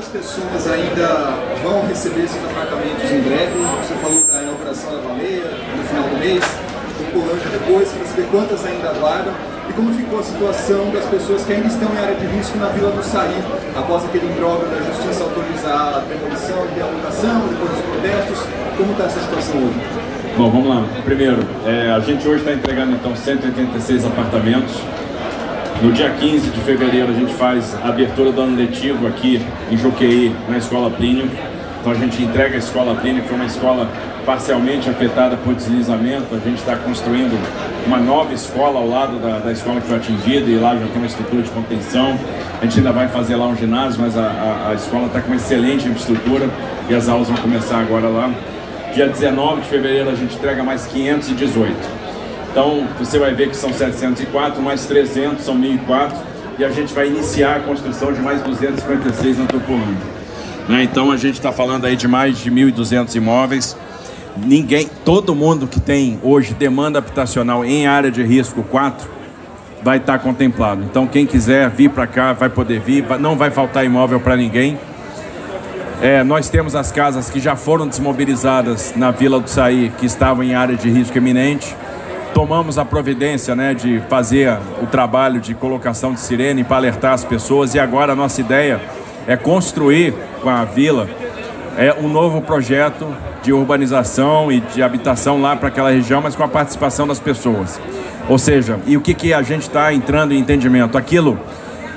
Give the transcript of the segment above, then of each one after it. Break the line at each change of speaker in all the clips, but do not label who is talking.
quantas pessoas ainda vão receber esses apartamentos em breve? Você falou da inauguração da baleia no final do mês, o Colândia depois, para saber quantas ainda aguardam e como ficou a situação das pessoas que ainda estão em área de risco na Vila do Saí, após aquele imbróglio da Justiça autorizar a demolição e realocação, depois dos protestos. Como está essa situação hoje?
Bom, vamos lá. Primeiro, é, a gente hoje está entregando então 186 apartamentos. No dia 15 de fevereiro a gente faz a abertura do ano letivo aqui em Joqueí, na Escola Plínio. Então a gente entrega a Escola Plínio, que foi uma escola parcialmente afetada por deslizamento. A gente está construindo uma nova escola ao lado da, da, escola que foi atingida e lá já tem uma estrutura de contenção. A gente ainda vai fazer lá um ginásio, mas a, a, a escola está com uma excelente infraestrutura e as aulas vão começar agora lá. Dia 19 de fevereiro a gente entrega mais 518. Então você vai ver que são 704, mais 300 são 1004 e a gente vai iniciar a construção de mais 256 na Tupolândia. Né? Então a gente está falando aí de mais de 1.200 imóveis ninguém, todo mundo que tem hoje demanda habitacional em área de risco 4 vai estar contemplado. Então quem quiser vir para cá vai poder vir, não vai faltar imóvel para ninguém. É, nós temos as casas que já foram desmobilizadas na Vila do Saí, que estavam em área de risco iminente. Tomamos a providência né, de fazer o trabalho de colocação de sirene para alertar as pessoas e agora a nossa ideia é construir com a vila é, um novo projeto de urbanização e de habitação lá para aquela região, mas com a participação das pessoas. Ou seja, e o que, que a gente está entrando em entendimento? Aquilo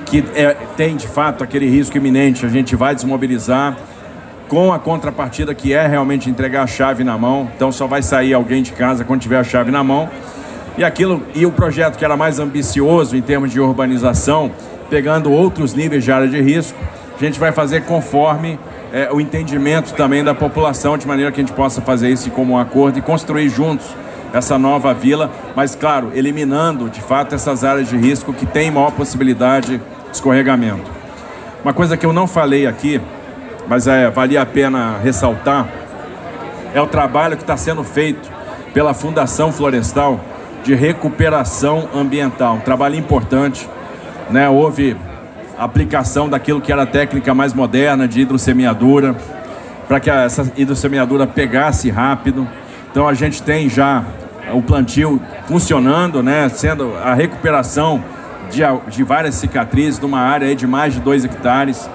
que é, tem de fato aquele risco iminente, a gente vai desmobilizar com a contrapartida que é realmente entregar a chave na mão. Então só vai sair alguém de casa quando tiver a chave na mão. E aquilo e o projeto que era mais ambicioso em termos de urbanização, pegando outros níveis de área de risco, a gente vai fazer conforme é, o entendimento também da população, de maneira que a gente possa fazer isso como um acordo e construir juntos essa nova vila, mas claro, eliminando de fato essas áreas de risco que têm maior possibilidade de escorregamento. Uma coisa que eu não falei aqui, mas é, valia a pena ressaltar, é o trabalho que está sendo feito pela Fundação Florestal de recuperação ambiental. Um trabalho importante. Né? Houve aplicação daquilo que era a técnica mais moderna de hidrossemeadura, para que essa hidrossemeadura pegasse rápido. Então a gente tem já o plantio funcionando, né, sendo a recuperação de, de várias cicatrizes numa área de mais de 2 hectares,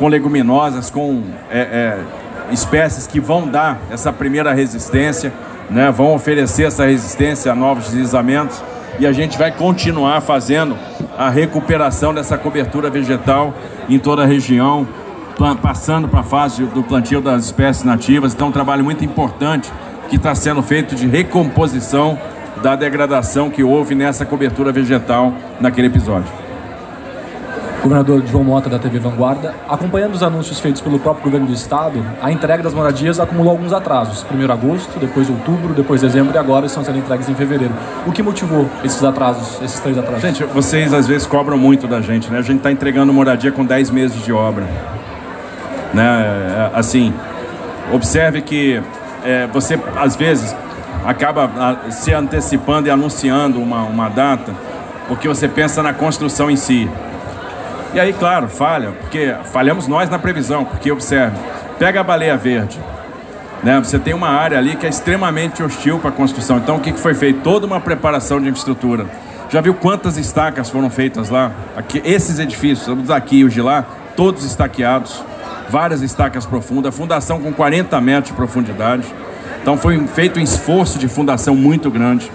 com leguminosas, com é, é, espécies que vão dar essa primeira resistência, né, vão oferecer essa resistência a novos deslizamentos e a gente vai continuar fazendo a recuperação dessa cobertura vegetal em toda a região, passando para a fase do plantio das espécies nativas. Então, um trabalho muito importante que está sendo feito de recomposição da degradação que houve nessa cobertura vegetal naquele episódio
governador João Mota da TV Vanguarda, acompanhando os anúncios feitos pelo próprio governo do estado, a entrega das moradias acumulou alguns atrasos. Primeiro agosto, depois outubro, depois dezembro e agora estão sendo entregues em fevereiro. O que motivou esses atrasos, esses três atrasos?
Gente, vocês às vezes cobram muito da gente, né? A gente está entregando moradia com 10 meses de obra. Né? É, assim, observe que é, você às vezes acaba se antecipando e anunciando uma, uma data porque você pensa na construção em si. E aí, claro, falha, porque falhamos nós na previsão, porque observe, pega a baleia verde, né? Você tem uma área ali que é extremamente hostil para a construção. Então, o que foi feito? Toda uma preparação de infraestrutura. Já viu quantas estacas foram feitas lá? Aqui, esses edifícios, os daqui e os de lá, todos estaqueados, várias estacas profundas, fundação com 40 metros de profundidade. Então, foi feito um esforço de fundação muito grande.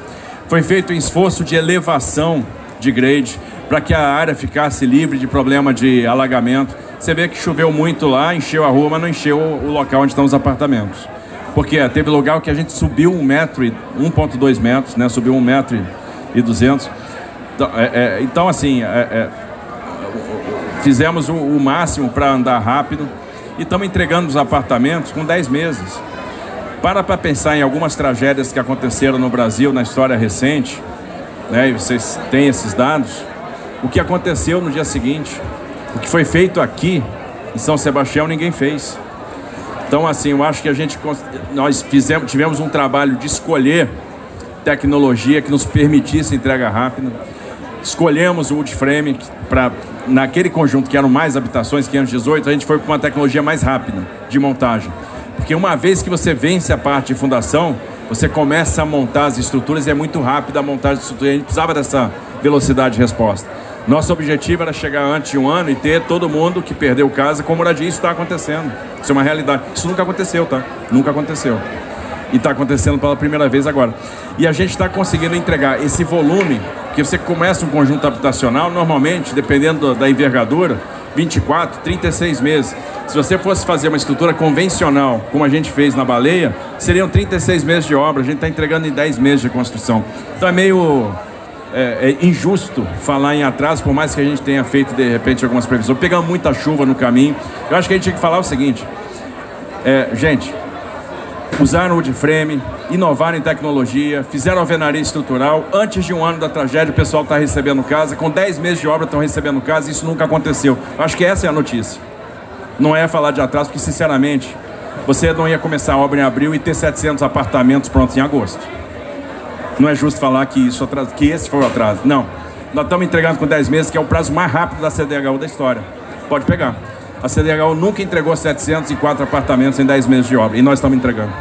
Foi feito um esforço de elevação de grade para que a área ficasse livre de problema de alagamento. Você vê que choveu muito lá, encheu a rua, mas não encheu o local onde estão os apartamentos. Porque teve lugar que a gente subiu um metro e 1,2 metros, né? Subiu um metro e 200. Então, é, é, então assim, é, fizemos o, o máximo para andar rápido e estamos entregando os apartamentos com 10 meses. Para para pensar em algumas tragédias que aconteceram no Brasil na história recente, né? E vocês têm esses dados o que aconteceu no dia seguinte. O que foi feito aqui em São Sebastião ninguém fez. Então, assim, eu acho que a gente nós fizemos, tivemos um trabalho de escolher tecnologia que nos permitisse entrega rápida. Escolhemos o wood frame para naquele conjunto que eram mais habitações, 518, a gente foi para uma tecnologia mais rápida de montagem. Porque uma vez que você vence a parte de fundação, você começa a montar as estruturas e é muito rápida a montagem de estruturas. A gente precisava dessa velocidade de resposta. Nosso objetivo era chegar antes de um ano e ter todo mundo que perdeu casa com moradia. Isso está acontecendo. Isso é uma realidade. Isso nunca aconteceu, tá? Nunca aconteceu. E está acontecendo pela primeira vez agora. E a gente está conseguindo entregar esse volume, que você começa um conjunto habitacional, normalmente, dependendo da envergadura, 24, 36 meses. Se você fosse fazer uma estrutura convencional, como a gente fez na baleia, seriam 36 meses de obra. A gente está entregando em 10 meses de construção. Então é meio é, é, injusto falar em atraso, por mais que a gente tenha feito de repente algumas previsões. Pegamos muita chuva no caminho. Eu acho que a gente tinha que falar o seguinte: é, gente, usaram o wood frame, inovaram em tecnologia, fizeram alvenaria estrutural. Antes de um ano da tragédia, o pessoal está recebendo casa. Com 10 meses de obra, estão recebendo casa. Isso nunca aconteceu. Acho que essa é a notícia. Não é falar de atraso, porque, sinceramente, você não ia começar a obra em abril e ter 700 apartamentos prontos em agosto. Não é justo falar que, isso atraso, que esse foi o atraso. Não. Nós estamos entregando com 10 meses, que é o prazo mais rápido da CDHU da história. Pode pegar. A CDHU nunca entregou 704 apartamentos em 10 meses de obra. E nós estamos entregando.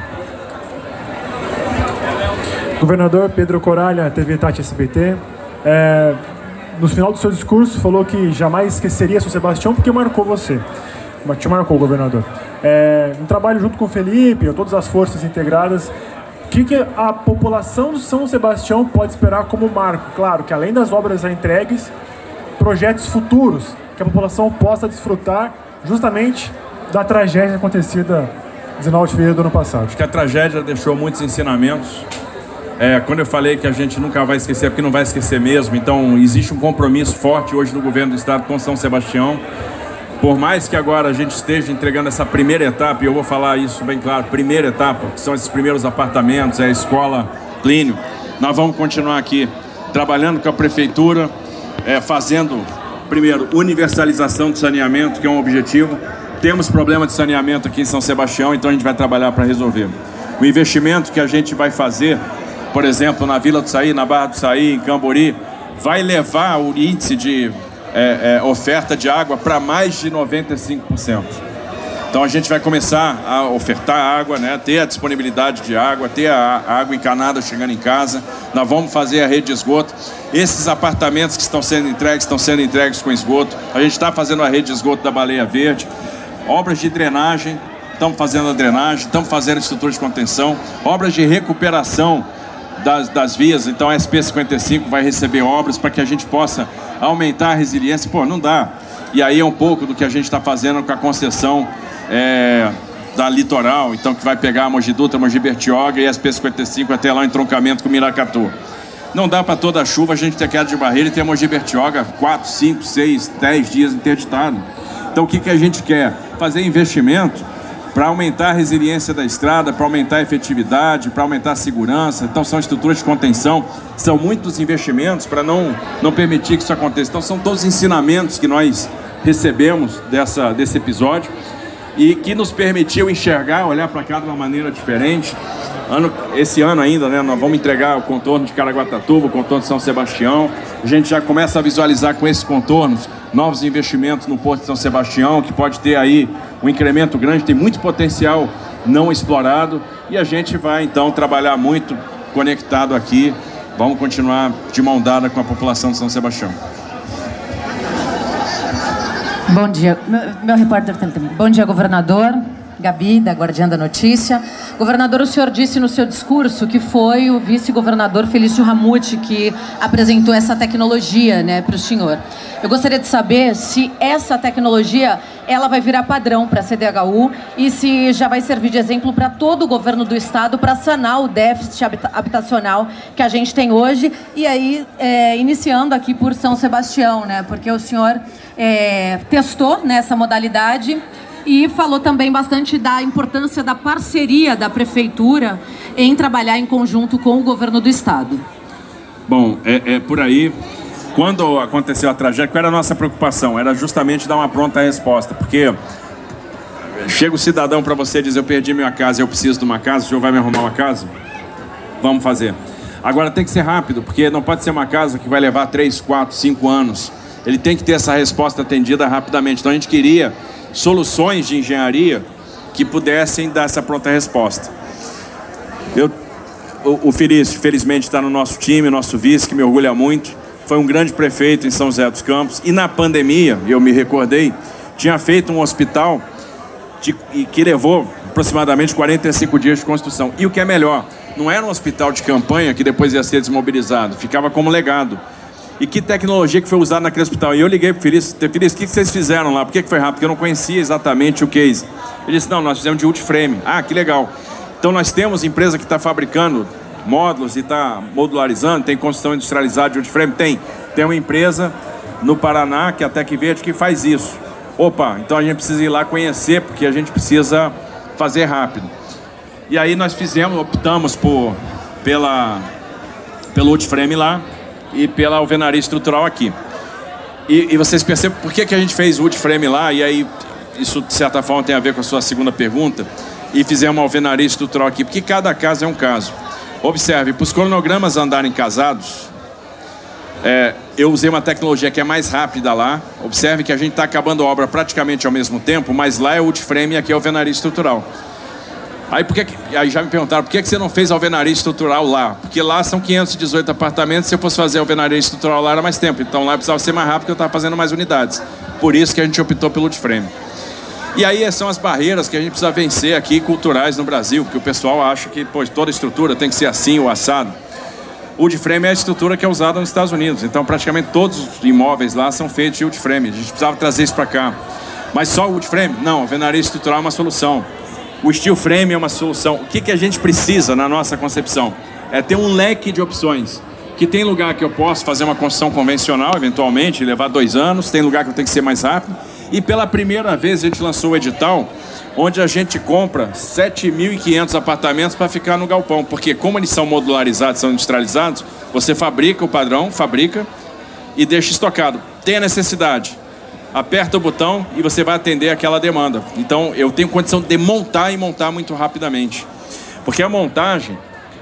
Governador Pedro Coralha, TV Tati SBT. É, no final do seu discurso, falou que jamais esqueceria São Sebastião porque marcou você. Te marcou, governador. É, um trabalho junto com o Felipe, todas as forças integradas. Que, que a população do São Sebastião pode esperar como marco? Claro que além das obras entregues, projetos futuros que a população possa desfrutar justamente da tragédia acontecida 19 de fevereiro do ano passado.
Acho que a tragédia deixou muitos ensinamentos é, quando eu falei que a gente nunca vai esquecer, é porque não vai esquecer mesmo. Então, existe um compromisso forte hoje do governo do estado com São Sebastião. Por mais que agora a gente esteja entregando essa primeira etapa, e eu vou falar isso bem claro, primeira etapa, que são esses primeiros apartamentos, é a escola Plínio, nós vamos continuar aqui trabalhando com a prefeitura, é, fazendo, primeiro, universalização do saneamento, que é um objetivo. Temos problema de saneamento aqui em São Sebastião, então a gente vai trabalhar para resolver. O investimento que a gente vai fazer por exemplo, na Vila do Saí, na Barra do Saí, em Cambori, vai levar o índice de é, é, oferta de água para mais de 95%. Então a gente vai começar a ofertar água, né? ter a disponibilidade de água, ter a água encanada chegando em casa. Nós vamos fazer a rede de esgoto. Esses apartamentos que estão sendo entregues, estão sendo entregues com esgoto. A gente está fazendo a rede de esgoto da Baleia Verde. Obras de drenagem, estamos fazendo a drenagem, estamos fazendo estrutura de contenção. Obras de recuperação das, das vias, então a SP55 vai receber obras para que a gente possa aumentar a resiliência. Pô, não dá. E aí é um pouco do que a gente está fazendo com a concessão é, da litoral, então que vai pegar a Mogi Dutra, Mogi Bertioga e a SP55 até lá o entroncamento com Miracatu. Não dá para toda a chuva a gente ter queda de barreira e ter a Mogi Bertioga 4, 5, 6, 10 dias interditado. Então o que, que a gente quer? Fazer investimento para aumentar a resiliência da estrada, para aumentar a efetividade, para aumentar a segurança. Então, são estruturas de contenção, são muitos investimentos para não, não permitir que isso aconteça. Então, são todos ensinamentos que nós recebemos dessa, desse episódio e que nos permitiu enxergar, olhar para cá de uma maneira diferente. Ano, esse ano ainda, né, nós vamos entregar o contorno de Caraguatatuba, o contorno de São Sebastião. A gente já começa a visualizar com esses contornos novos investimentos no Porto de São Sebastião, que pode ter aí um incremento grande, tem muito potencial não explorado e a gente vai então trabalhar muito conectado aqui. Vamos continuar de mão dada com a população de São Sebastião.
Bom dia, meu, meu repórter também. Bom dia, governador. Gabi, da Guardiã da Notícia. Governador, o senhor disse no seu discurso que foi o vice-governador Felício Ramute que apresentou essa tecnologia né, para o senhor. Eu gostaria de saber se essa tecnologia ela vai virar padrão para a CDHU e se já vai servir de exemplo para todo o governo do estado para sanar o déficit habitacional que a gente tem hoje. E aí, é, iniciando aqui por São Sebastião, né? Porque o senhor é, testou nessa modalidade e falou também bastante da importância da parceria da prefeitura em trabalhar em conjunto com o governo do estado.
Bom, é, é por aí. Quando aconteceu a tragédia, qual era a nossa preocupação? Era justamente dar uma pronta resposta, porque chega o cidadão para você e diz: Eu perdi minha casa, eu preciso de uma casa, o senhor vai me arrumar uma casa? Vamos fazer. Agora tem que ser rápido, porque não pode ser uma casa que vai levar 3, 4, 5 anos ele tem que ter essa resposta atendida rapidamente. Então a gente queria soluções de engenharia que pudessem dar essa pronta resposta. Eu, o, o Felício, felizmente, está no nosso time, nosso vice, que me orgulha muito. Foi um grande prefeito em São José dos Campos. E na pandemia, eu me recordei, tinha feito um hospital de, que levou aproximadamente 45 dias de construção. E o que é melhor, não era um hospital de campanha que depois ia ser desmobilizado, ficava como legado. E que tecnologia que foi usada naquele hospital? E eu liguei para o Feliz, Feliz, o que vocês fizeram lá? Por que foi rápido? Porque eu não conhecia exatamente o case. Ele disse, não, nós fizemos de ultiframe. Ah, que legal. Então nós temos empresa que está fabricando módulos e está modularizando, tem construção industrializada de ultiframe? Tem. Tem uma empresa no Paraná, que é a Tec Verde, que faz isso. Opa, então a gente precisa ir lá conhecer, porque a gente precisa fazer rápido. E aí nós fizemos, optamos por, pela, pelo ultiframe lá e pela alvenaria estrutural aqui. E, e vocês percebem por que, que a gente fez o ultiframe lá, e aí isso de certa forma tem a ver com a sua segunda pergunta, e fizemos uma alvenaria estrutural aqui, porque cada caso é um caso. Observe, para os cronogramas andarem casados, é, eu usei uma tecnologia que é mais rápida lá. Observe que a gente está acabando a obra praticamente ao mesmo tempo, mas lá é o ultiframe e aqui é alvenaria estrutural. Aí, por que, aí já me perguntaram, por que, que você não fez alvenaria estrutural lá? Porque lá são 518 apartamentos, se eu fosse fazer alvenaria estrutural lá era mais tempo. Então lá precisava ser mais rápido, porque eu estava fazendo mais unidades. Por isso que a gente optou pelo ultiframe. E aí são as barreiras que a gente precisa vencer aqui, culturais no Brasil, porque o pessoal acha que pô, toda estrutura tem que ser assim ou assado. O wood frame é a estrutura que é usada nos Estados Unidos, então praticamente todos os imóveis lá são feitos de wood frame. A gente precisava trazer isso para cá. Mas só wood frame? Não, alvenaria estrutural é uma solução. O steel frame é uma solução. O que, que a gente precisa na nossa concepção? É ter um leque de opções. Que tem lugar que eu posso fazer uma construção convencional, eventualmente, levar dois anos, tem lugar que eu tenho que ser mais rápido. E pela primeira vez a gente lançou o edital onde a gente compra 7.500 apartamentos para ficar no galpão, porque como eles são modularizados, são industrializados, você fabrica o padrão, fabrica e deixa estocado. Tem a necessidade, aperta o botão e você vai atender aquela demanda. Então eu tenho condição de montar e montar muito rapidamente. Porque a montagem,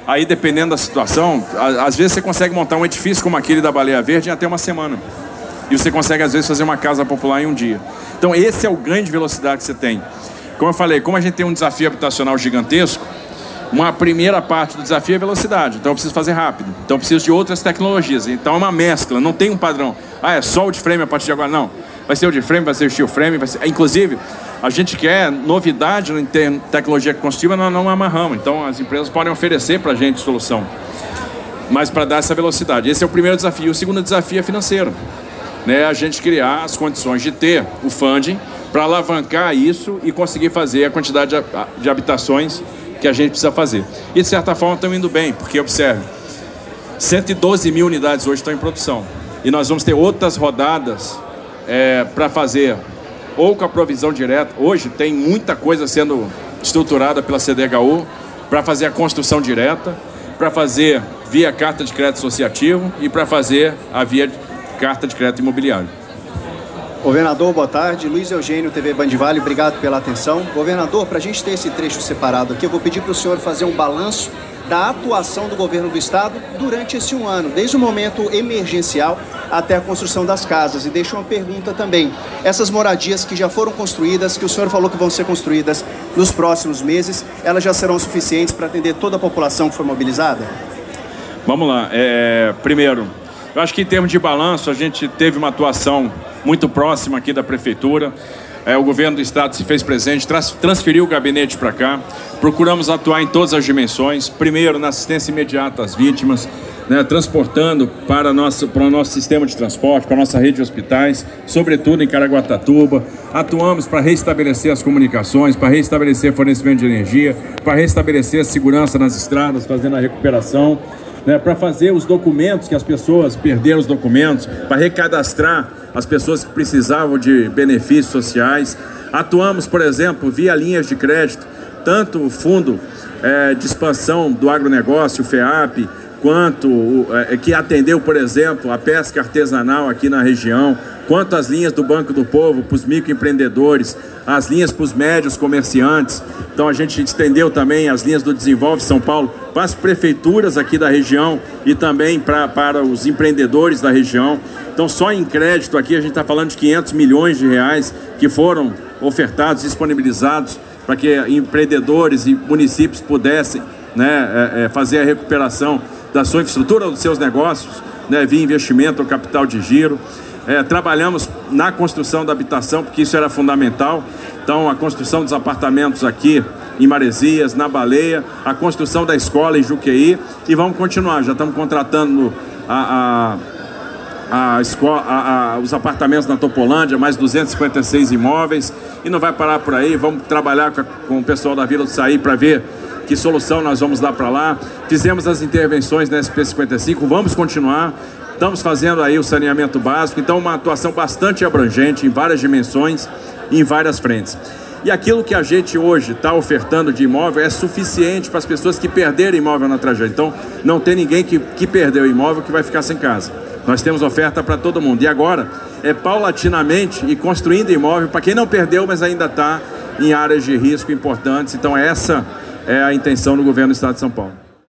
aí dependendo da situação, às vezes você consegue montar um edifício como aquele da Baleia Verde em até uma semana. E você consegue, às vezes, fazer uma casa popular em um dia. Então, esse é o ganho de velocidade que você tem. Como eu falei, como a gente tem um desafio habitacional gigantesco, uma primeira parte do desafio é velocidade. Então eu preciso fazer rápido. Então eu preciso de outras tecnologias. Então é uma mescla, não tem um padrão. Ah, é só o de frame a partir de agora. Não. Vai ser o de frame, vai ser o steel frame, vai ser... Inclusive, a gente quer novidade em tecnologia construtiva, nós não amarramos. Então as empresas podem oferecer para a gente solução. Mas para dar essa velocidade. Esse é o primeiro desafio. O segundo desafio é financeiro. Né? A gente criar as condições de ter o funding para alavancar isso e conseguir fazer a quantidade de, de habitações que a gente precisa fazer. E de certa forma estão indo bem, porque observe, 112 mil unidades hoje estão em produção. E nós vamos ter outras rodadas é, para fazer, ou com a provisão direta. Hoje tem muita coisa sendo estruturada pela CDHU para fazer a construção direta, para fazer via carta de crédito associativo e para fazer a via carta de crédito imobiliário.
Governador, boa tarde. Luiz Eugênio, TV Band Vale, obrigado pela atenção. Governador, para a gente ter esse trecho separado aqui, eu vou pedir para o senhor fazer um balanço da atuação do governo do estado durante esse um ano, desde o momento emergencial até a construção das casas. E deixo uma pergunta também: essas moradias que já foram construídas, que o senhor falou que vão ser construídas nos próximos meses, elas já serão suficientes para atender toda a população que foi mobilizada?
Vamos lá. É, primeiro, eu acho que em termos de balanço, a gente teve uma atuação muito próxima aqui da prefeitura. É, o governo do estado se fez presente, transferiu o gabinete para cá. Procuramos atuar em todas as dimensões. Primeiro, na assistência imediata às vítimas, né, transportando para, nosso, para o nosso sistema de transporte, para a nossa rede de hospitais, sobretudo em Caraguatatuba. Atuamos para restabelecer as comunicações, para restabelecer fornecimento de energia, para restabelecer a segurança nas estradas, fazendo a recuperação né, para fazer os documentos que as pessoas perderam os documentos, para recadastrar as pessoas que precisavam de benefícios sociais. Atuamos, por exemplo, via linhas de crédito, tanto o fundo é, de expansão do agronegócio, o FEAP, quanto é, que atendeu, por exemplo, a pesca artesanal aqui na região, quanto as linhas do Banco do Povo para os microempreendedores, as linhas para os médios comerciantes. Então a gente estendeu também as linhas do Desenvolve São Paulo para as prefeituras aqui da região e também pra, para os empreendedores da região. Então só em crédito aqui a gente está falando de 500 milhões de reais que foram ofertados, disponibilizados para que empreendedores e municípios pudessem né, é, é, fazer a recuperação da sua infraestrutura, dos seus negócios, né, via investimento ou capital de giro. É, trabalhamos na construção da habitação, porque isso era fundamental. Então, a construção dos apartamentos aqui em Maresias, na Baleia, a construção da escola em Juqueí e vamos continuar. Já estamos contratando a, a, a escola, a, os apartamentos na Topolândia, mais 256 imóveis e não vai parar por aí. Vamos trabalhar com, com o pessoal da Vila do Saí para ver que solução nós vamos dar para lá. Fizemos as intervenções na SP55, vamos continuar. Estamos fazendo aí o saneamento básico, então uma atuação bastante abrangente em várias dimensões e em várias frentes. E aquilo que a gente hoje está ofertando de imóvel é suficiente para as pessoas que perderam imóvel na tragédia. Então, não tem ninguém que, que perdeu imóvel que vai ficar sem casa. Nós temos oferta para todo mundo. E agora é paulatinamente e construindo imóvel para quem não perdeu, mas ainda está em áreas de risco importantes. Então, essa é a intenção do governo do Estado de São Paulo.